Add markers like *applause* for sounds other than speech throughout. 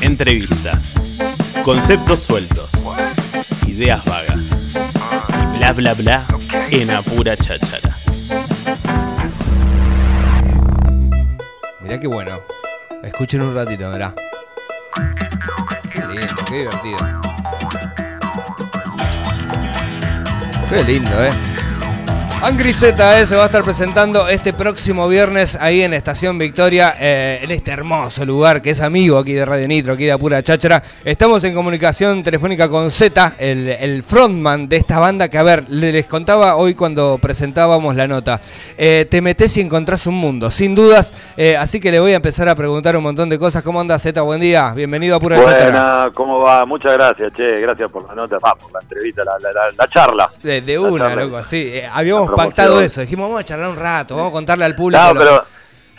Entrevistas. Conceptos sueltos. Ideas vagas. Y bla bla bla en apura cháchara. Mirá qué bueno. Escuchen un ratito, mirá. Qué lindo, qué divertido. Qué lindo, eh. Angry Z eh, se va a estar presentando este próximo viernes ahí en Estación Victoria, eh, en este hermoso lugar que es amigo aquí de Radio Nitro, aquí de Apura Cháchara. Estamos en comunicación telefónica con Z, el, el frontman de esta banda que, a ver, le- les contaba hoy cuando presentábamos la nota. Eh, te metes y encontrás un mundo, sin dudas. eh, así que le voy a empezar a preguntar un montón de cosas. ¿Cómo anda Z? Buen día, bienvenido a Apura Cháchara. Buena, ¿cómo va? Muchas gracias, che, gracias por la nota, va, por la entrevista, la, la, la- la charla. De, una, charla. loco, sí. eh, habíamos pactado eso. Dijimos, vamos a charlar un rato, vamos a contarle al público. No, pero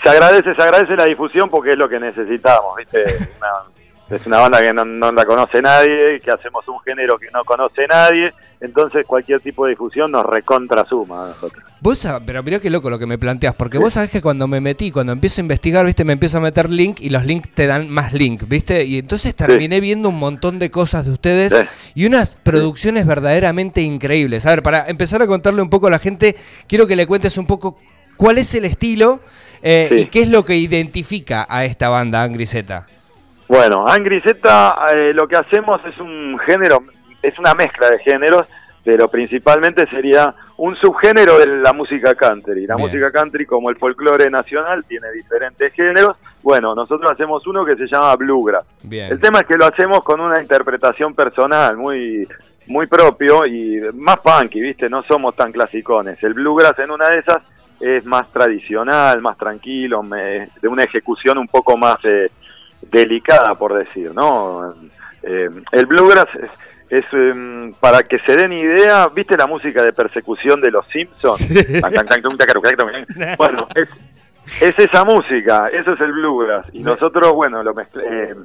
se agradece, se agradece la difusión porque es lo que necesitamos, ¿viste? *laughs* Una- es una banda que no, no la conoce nadie, que hacemos un género que no conoce nadie, entonces cualquier tipo de difusión nos recontra suma a nosotros. Vos, sab- pero mirá qué loco lo que me planteas, porque vos sabés que cuando me metí, cuando empiezo a investigar, viste, me empiezo a meter link y los links te dan más link, viste, y entonces terminé viendo un montón de cosas de ustedes Sí. y unas producciones verdaderamente increíbles. A ver, para empezar a contarle un poco a la gente, quiero que le cuentes un poco cuál es el estilo eh, y qué es lo que identifica a esta banda Z. Bueno, Angry Z, eh, lo que hacemos es un género, es una mezcla de géneros, pero principalmente sería un subgénero de la música country. La Bien. música country, como el folclore nacional, tiene diferentes géneros. Bueno, nosotros hacemos uno que se llama bluegrass. Bien. El tema es que lo hacemos con una interpretación personal, muy muy propio y más funky, ¿viste? No somos tan clasicones. El bluegrass en una de esas es más tradicional, más tranquilo, me- de una ejecución un poco más eh, delicada, por decir, ¿no? Eh, el bluegrass es, es, em, para que se den idea, ¿viste la música de persecución de los Simpsons? bueno, es, es esa música, eso es el bluegrass. Y nosotros, bueno, lo eh,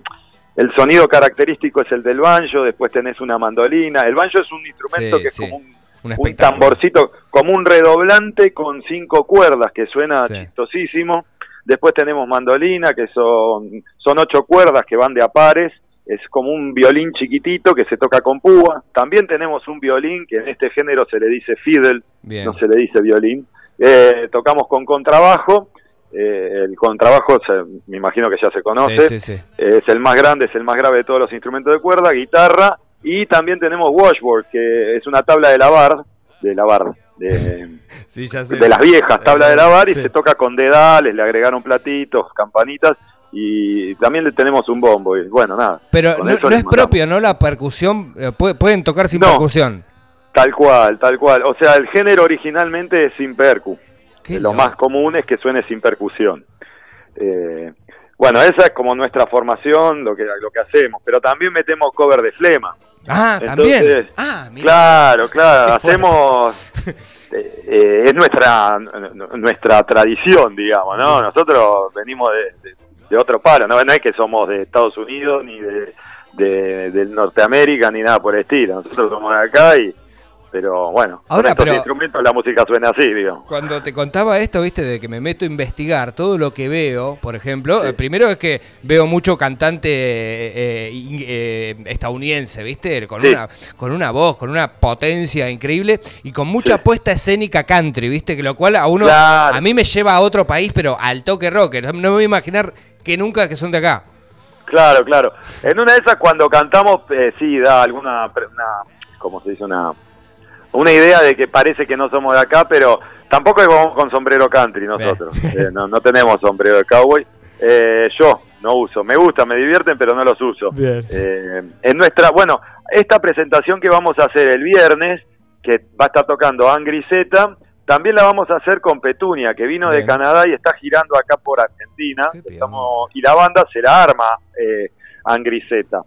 el sonido característico es el del banjo, después tenés una mandolina. El banjo es un instrumento Sí, que es como un, Un tamborcito, como un redoblante con cinco cuerdas que suena Sí. chistosísimo. Después tenemos mandolina, que son, son ocho cuerdas que van de a pares. Es como un violín chiquitito que se toca con púa. También tenemos un violín que en este género se le dice fiddle, Bien. no se le dice violín. Eh, tocamos con contrabajo. Eh, el contrabajo, se- me imagino que ya se conoce. Sí, sí, sí. Es el más grande, es el más grave de todos los instrumentos de cuerda, guitarra. Y también tenemos washboard, que es una tabla de lavar, de lavar, de, *laughs* Sí, ya sé. de las viejas tablas de lavar, y Sí. se toca con dedales, le agregaron platitos, campanitas. Y también le tenemos un bombo. Y bueno, nada. Pero no, es mandamos. propio, ¿no? La percusión. eh, puede- pueden tocar sin No. percusión. Tal cual, tal cual. O sea, el género originalmente es sin percu. Qué Lo más común es que suene sin percusión. Eh, bueno, esa es como nuestra formación, lo que, lo que hacemos. Pero también metemos cover de flema. Ah, Entonces, también. Ah, mira. Claro, claro, hacemos... *laughs* eh, eh, es nuestra nuestra tradición, digamos, ¿no? Nosotros venimos de, de- de otro palo, ¿no? no es que somos de Estados Unidos ni de, de, del Norteamérica ni nada por el estilo. Nosotros somos de acá y... Pero bueno, Ahora, con estos pero- instrumentos la música suena así, digamos. Cuando te contaba esto, viste, de que me meto a investigar todo lo que veo, por ejemplo, Sí. eh, primero es que veo mucho cantante eh, eh, eh, estadounidense, viste, con, Sí. una, con una voz, con una potencia increíble y con mucha Sí. puesta escénica country, viste, que lo cual a uno, Claro. a mí me lleva a otro país, pero al toque rock. No me voy a imaginar que nunca que son de acá. Claro, claro. En una de esas cuando cantamos, eh, sí, da alguna, una, ¿cómo se dice? Una, una idea de que parece que no somos de acá, pero tampoco vamos con sombrero country nosotros. *laughs* Eh, no, no tenemos sombrero de cowboy. Eh, yo no uso. Me gusta, me divierten, pero no los uso. Bien. Eh, en nuestra, bueno, esta presentación que vamos a hacer el viernes, que va a estar tocando Angry Z, también la vamos a hacer con Petunia, que vino de. Canadá y está girando acá por Argentina. Estamos, y la banda se la arma eh, Angry Z.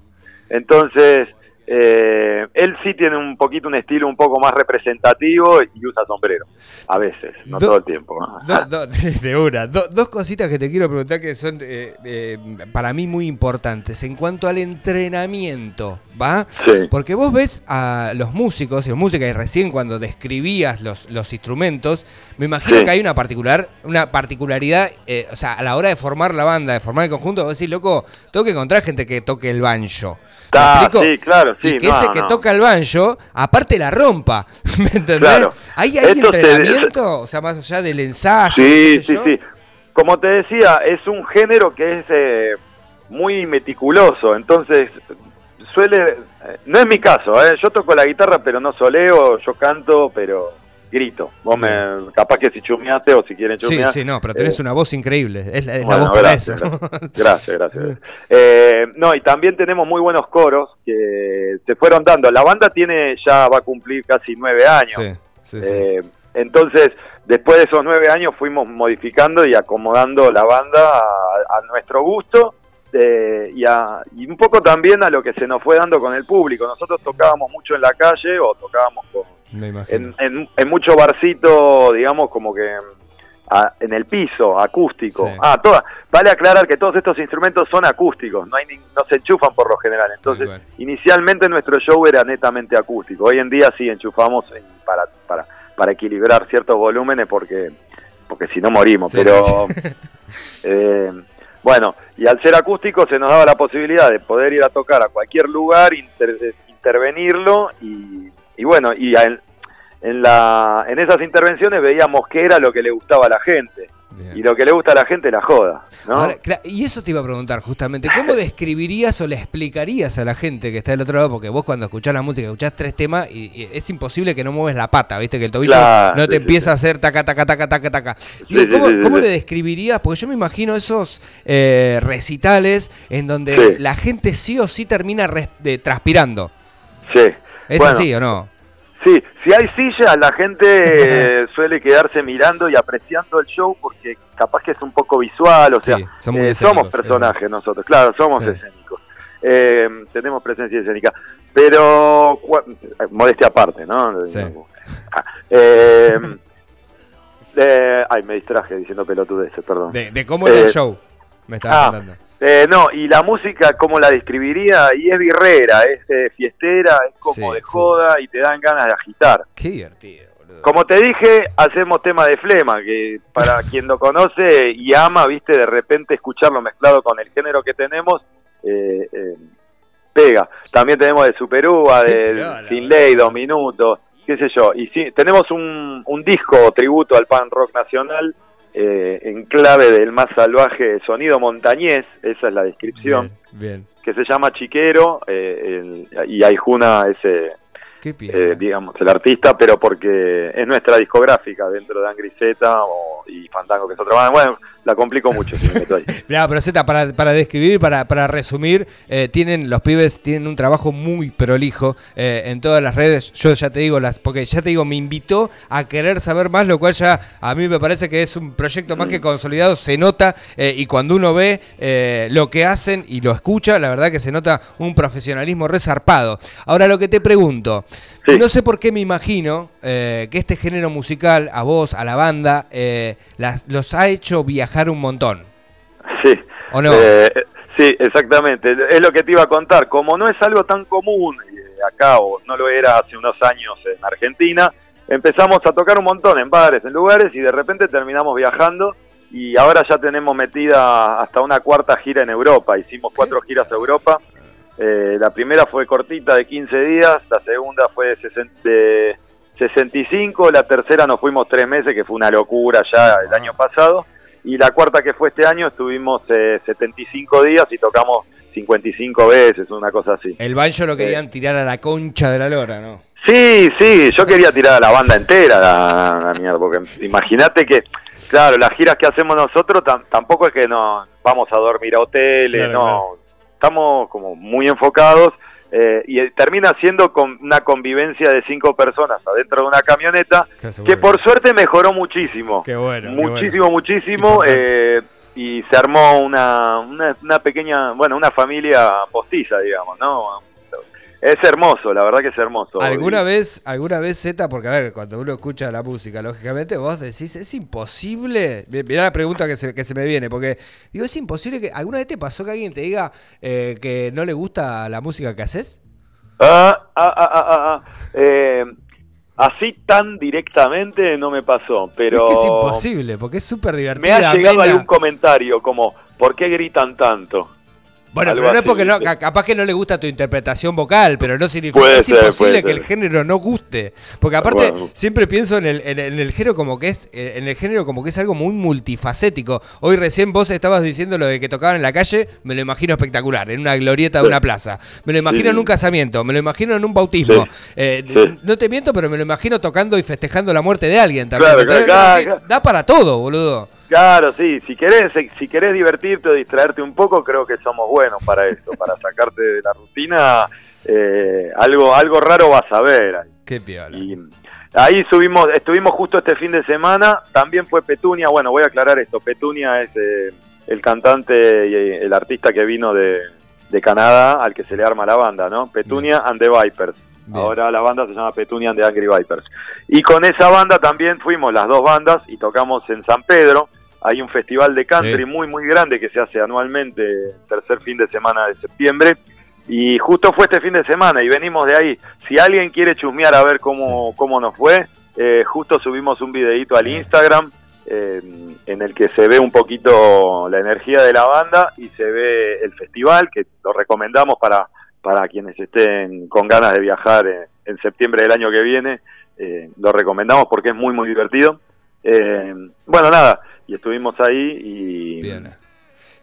Entonces, eh, él sí tiene un poquito un estilo un poco más representativo y usa sombrero. A veces, no Do- todo el tiempo. ¿no? *laughs* Do- do- *laughs* de una. Do- dos cositas que te quiero preguntar que son eh, eh, para mí muy importantes. En cuanto al entrenamiento ¿va? Sí. Porque vos ves a los músicos y los música y recién cuando describías los, los instrumentos, me imagino Sí. que hay una particular, una particularidad, eh, o sea, a la hora de formar la banda, de formar el conjunto, vos decís, loco, tengo que encontrar gente que toque el banjo. ¿Me Ah, sí, claro, sí, Y que no, ese que no. toca el banjo, aparte la rompa, *laughs* ¿me entendés? Claro. ¿Hay, hay entrenamiento? O sea, más allá del ensayo. Sí, sí, yo. sí. Como te decía, es un género que es eh, muy meticuloso, entonces suele... eh, No es mi caso, ¿eh? yo toco la guitarra pero no soleo, yo canto pero grito. Vos me, capaz que si chumeaste o si quieren Sí, chumear... sí, no, pero tenés eh, una voz increíble. Es la, es la bueno, voz para gracias, eso. Gracias, gracias. gracias. *laughs* Eh, no, y también tenemos muy buenos coros que se fueron dando. La banda tiene ya va a cumplir casi nueve años. Sí, sí, sí. Eh, entonces, después de esos nueve años fuimos modificando y acomodando la banda a, a nuestro gusto eh, y, a- y un poco también a lo que se nos fue dando con el público. Nosotros tocábamos mucho en la calle o tocábamos con- en, en, en mucho barcito, digamos, como que a- en el piso, acústico. Sí. Ah, toda, vale aclarar que todos estos instrumentos son acústicos, no, hay ni- no se enchufan por lo general. Entonces, inicialmente nuestro show era netamente acústico. Hoy en día sí enchufamos en- para, para, para equilibrar ciertos volúmenes porque, porque si no morimos. Sí, Pero *laughs* eh, bueno, y al ser acústico se nos daba la posibilidad de poder ir a tocar a cualquier lugar, inter- intervenirlo y, y bueno, y en, en, la, en esas intervenciones veíamos qué era lo que le gustaba a la gente. Bien. Y lo que le gusta a la gente la joda, ¿no? Ahora, y eso te iba a preguntar justamente, ¿cómo *laughs* describirías o le explicarías a la gente que está del otro lado? Porque vos cuando escuchás la música, escuchás tres temas y, y es imposible que no mueves la pata, ¿viste? Que el tobillo Claro, no te sí, empieza sí. a hacer taca, taca, taca, taca, taca. Digo, ¿Cómo, le describirías? Porque yo me imagino esos eh, recitales en donde la gente sí o sí termina res- transpirando. Sí. ¿Es Bueno, así o no? Sí, si hay silla, la gente eh, *laughs* suele quedarse mirando y apreciando el show porque capaz que es un poco visual, o sea, Sí, eh, somos personajes nosotros, claro, somos Sí. escénicos. Eh, tenemos presencia escénica, pero modestia aparte, ¿no? Sí. Ah, eh, *laughs* eh, ay, me distraje diciendo pelotudeces, perdón. De, de cómo era el show, me estabas ah, contando. Eh, no, y la música, ¿cómo la describiría? Y es birrera, es eh, fiestera, es como Sí, de sí. joda y te dan ganas de agitar. Qué divertido, boludo. Como te dije, hacemos tema de flema, que para *laughs* quien lo conoce y ama, viste, de repente escucharlo mezclado con el género que tenemos, eh, eh, pega. También tenemos de Superúa, de Sin. Ley, Dos Minutos, qué sé yo. Y sí, tenemos un, un disco tributo al pan rock nacional, eh, en clave del más salvaje sonido montañés, esa es la descripción, Bien, bien. que se llama Chiquero, eh, el- y Aijuna es... eh, eh, digamos, el artista, pero porque es nuestra discográfica dentro de Angriseta o, y Fandango, que es otra banda. Bueno, la complico mucho si me meto ahí. *laughs* Mirá, pero Zeta, para, para describir, para, para resumir, eh, tienen los pibes tienen un trabajo muy prolijo eh, en todas las redes. Yo ya te digo, las porque ya te digo, me invitó a querer saber más, lo cual ya a mí me parece que es un proyecto más que consolidado, se nota eh, y cuando uno ve lo que hacen y lo escucha, la verdad que se nota un profesionalismo resarpado. Ahora lo que te pregunto, Sí. no sé por qué me imagino eh, que este género musical, a vos, a la banda, eh, las, los ha hecho viajar un montón. Sí. ¿O no? Eh, sí, exactamente. Es lo que te iba a contar. Como no es algo tan común eh, acá, o no lo era hace unos años en Argentina, empezamos a tocar un montón en bares, en lugares, y de repente terminamos viajando. Y ahora ya tenemos metida hasta una cuarta gira en Europa. Hicimos cuatro giras a Europa. Eh, la primera fue cortita de 15 días, la segunda fue de 60 de 65, la tercera nos fuimos tres meses, que fue una locura ya el año pasado, y la cuarta que fue este año estuvimos eh, 75 días y tocamos 55 veces, una cosa así. El banjo lo querían tirar a la concha de la lora, ¿no? Sí, sí, yo quería tirar a la banda entera la, la mierda, porque imagínate que, claro, las giras que hacemos nosotros tam- tampoco es que nos vamos a dormir a hoteles, Claro, no, claro. Estamos como muy enfocados eh, y termina siendo con una convivencia de cinco personas adentro de una camioneta que por suerte mejoró muchísimo, Qué bueno. qué muchísimo, muchísimo, eh, y se armó una, una, una pequeña, bueno, una familia postiza, digamos, ¿no? Es hermoso, la verdad que es hermoso. ¿Alguna vez, alguna vez Z, porque a ver, cuando uno escucha la música, lógicamente vos decís, es imposible. Mi- Mirá la pregunta que se, que se me viene, porque digo, es imposible que. ¿Alguna vez te pasó que alguien te diga eh, que no le gusta la música que haces? Ah, ah, ah, ah, ah, ah. Eh, así tan directamente no me pasó, pero... Es que es imposible, porque es súper divertido. Me ha llegado algún comentario como, ¿por qué gritan tanto? Bueno, pero no es porque no, capaz que no le gusta tu interpretación vocal, pero no significa Puede es ser, imposible que el género no guste. Porque aparte Bueno. siempre pienso en el, en, el- en el género como que es, eh, en el género como que es algo muy multifacético. Hoy recién vos estabas diciendo lo de que tocaban en la calle, me lo imagino espectacular, en una glorieta de una plaza. Me lo imagino Sí. en un casamiento, me lo imagino en un bautismo. Sí. Eh, Sí. No te miento, pero me lo imagino tocando y festejando la muerte de alguien también. Claro, claro, claro. Da para todo, boludo. Claro, sí, si querés, si querés divertirte o distraerte un poco, creo que somos buenos para eso, para sacarte de la rutina, eh, algo, algo raro vas a ver. ahí. Qué piola. Y ahí subimos, estuvimos justo este fin de semana, también fue Petunia, bueno, voy a aclarar esto, Petunia es eh, el cantante y eh, el artista que vino de, de Canadá al que se le arma la banda, ¿no? Petunia and the Vipers. Bien. Ahora la banda se llama Petunia and the Angry Vipers. Y con esa banda también fuimos las dos bandas y tocamos en San Pedro. Hay un festival de country Sí. muy, muy grande que se hace anualmente, tercer fin de semana de septiembre. Y justo fue este fin de semana y venimos de ahí. Si alguien quiere chusmear a ver cómo, cómo nos fue, eh, justo subimos un videito al. Instagram eh, en el que se ve un poquito la energía de la banda y se ve el festival, que lo recomendamos para, para quienes estén con ganas de viajar en septiembre del año que viene. eh, lo recomendamos porque es muy, muy divertido. Eh, bueno, nada, y estuvimos ahí y... Bien.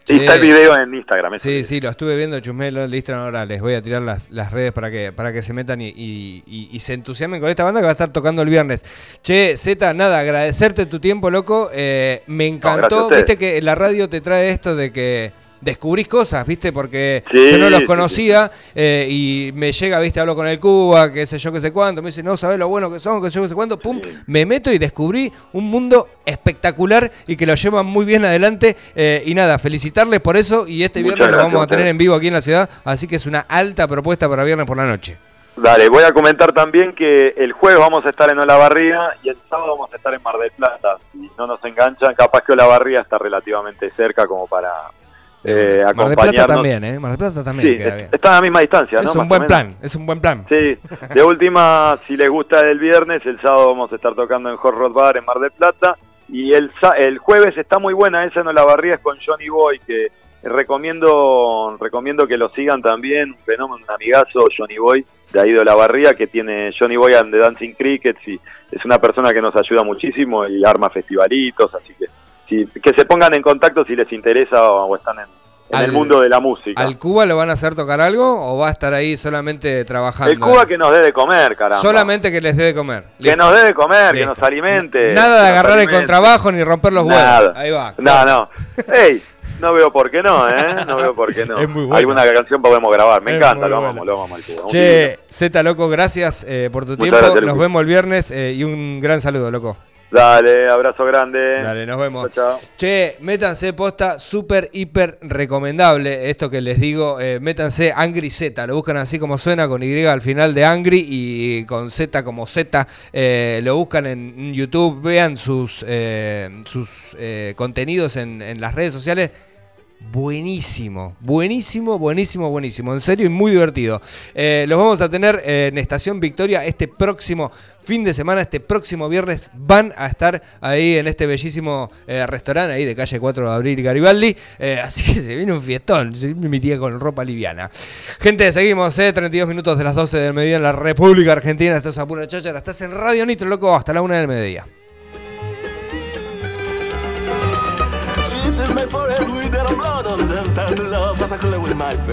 y está el video en Instagram. Sí, sí. sí, lo estuve viendo, chusmelo Instagram ahora. Les voy a tirar las, las redes para que, para que se metan y, y- y- y se entusiasmen con esta banda que va a estar tocando el viernes. Che, Z, nada, agradecerte tu tiempo, loco. Eh, me encantó, viste que la radio te trae esto de que descubrís cosas, viste, porque Sí, yo no los sí, conocía eh, y me llega, viste, hablo con el Cuba, qué sé yo, qué sé cuánto, me dice, no sabés lo bueno que son, qué sé yo, qué sé cuánto, pum, me meto y descubrí un mundo espectacular y que lo llevan muy bien adelante. eh, y nada, felicitarles por eso y este Muchas viernes lo vamos a tener en vivo aquí en la ciudad, así que es una alta propuesta para viernes por la noche. Dale, voy a comentar también que el jueves vamos a estar en Olavarría y el sábado vamos a estar en Mar del Plata. Si no nos enganchan, capaz que Olavarría está relativamente cerca como para eh, Mar del Plata también, ¿eh? Mar del Plata también Sí, queda bien. está a la misma distancia, ¿no? Es un buen plan, es un buen plan. Sí, de *laughs* última, si les gusta el viernes, el sábado vamos a estar tocando en Hot Rod Bar en Mar del Plata. Y el, el jueves está muy buena esa en Olavarría es con Johnny Boy, que recomiendo recomiendo que lo sigan también. Un fenómeno, un amigazo, Johnny Boy, de ahí de Olavarría, que tiene Johnny Boy and the Dancing Crickets. Y es una persona que nos ayuda muchísimo y arma festivalitos. Así que si, que se pongan en contacto si les interesa o, o están en, en Al- el mundo de la música. ¿Al Cuba lo van a hacer tocar algo o va a estar ahí solamente trabajando? el Cuba que nos dé de comer, caramba. Solamente que les dé de comer. Que nos dé de comer, que nos alimente. Nada de agarrar el contrabajo ni romper los Nada. huevos. Ahí va. No, no. Ey, no veo por qué no, ¿eh? No veo por qué no. *laughs* Es muy bueno. Alguna canción podemos grabar. Me Es encanta, lo amamos, lo amamos al Cuba. Che, Z, loco, gracias eh, por tu Muchas tiempo. gracias, Nos vemos el viernes eh, y un gran saludo, loco. Dale, abrazo grande. Dale, nos vemos. Chao, chao. Che, métanse posta, súper, hiper recomendable. Esto que les digo, eh, métanse Angry Z. Lo buscan así como suena, con Y al final de Angry y con Z como Z. Eh, lo buscan en YouTube, vean sus, eh, sus eh, contenidos en, en las redes sociales. Buenísimo, buenísimo, buenísimo, buenísimo. En serio y muy divertido. Eh, los vamos a tener eh, en Estación Victoria este próximo fin de semana, este próximo viernes. Van a estar ahí en este bellísimo eh, restaurante ahí de calle 4 de Abril Garibaldi. *laughs* Así que se viene un fiestón. Se me iría con ropa liviana. Gente, seguimos, eh, 32 minutos de las 12 del mediodía en la República Argentina. Estás a pura cháchara, estás en Radio Nitro, loco, hasta la una del mediodía. love, cause I kill it with a knife.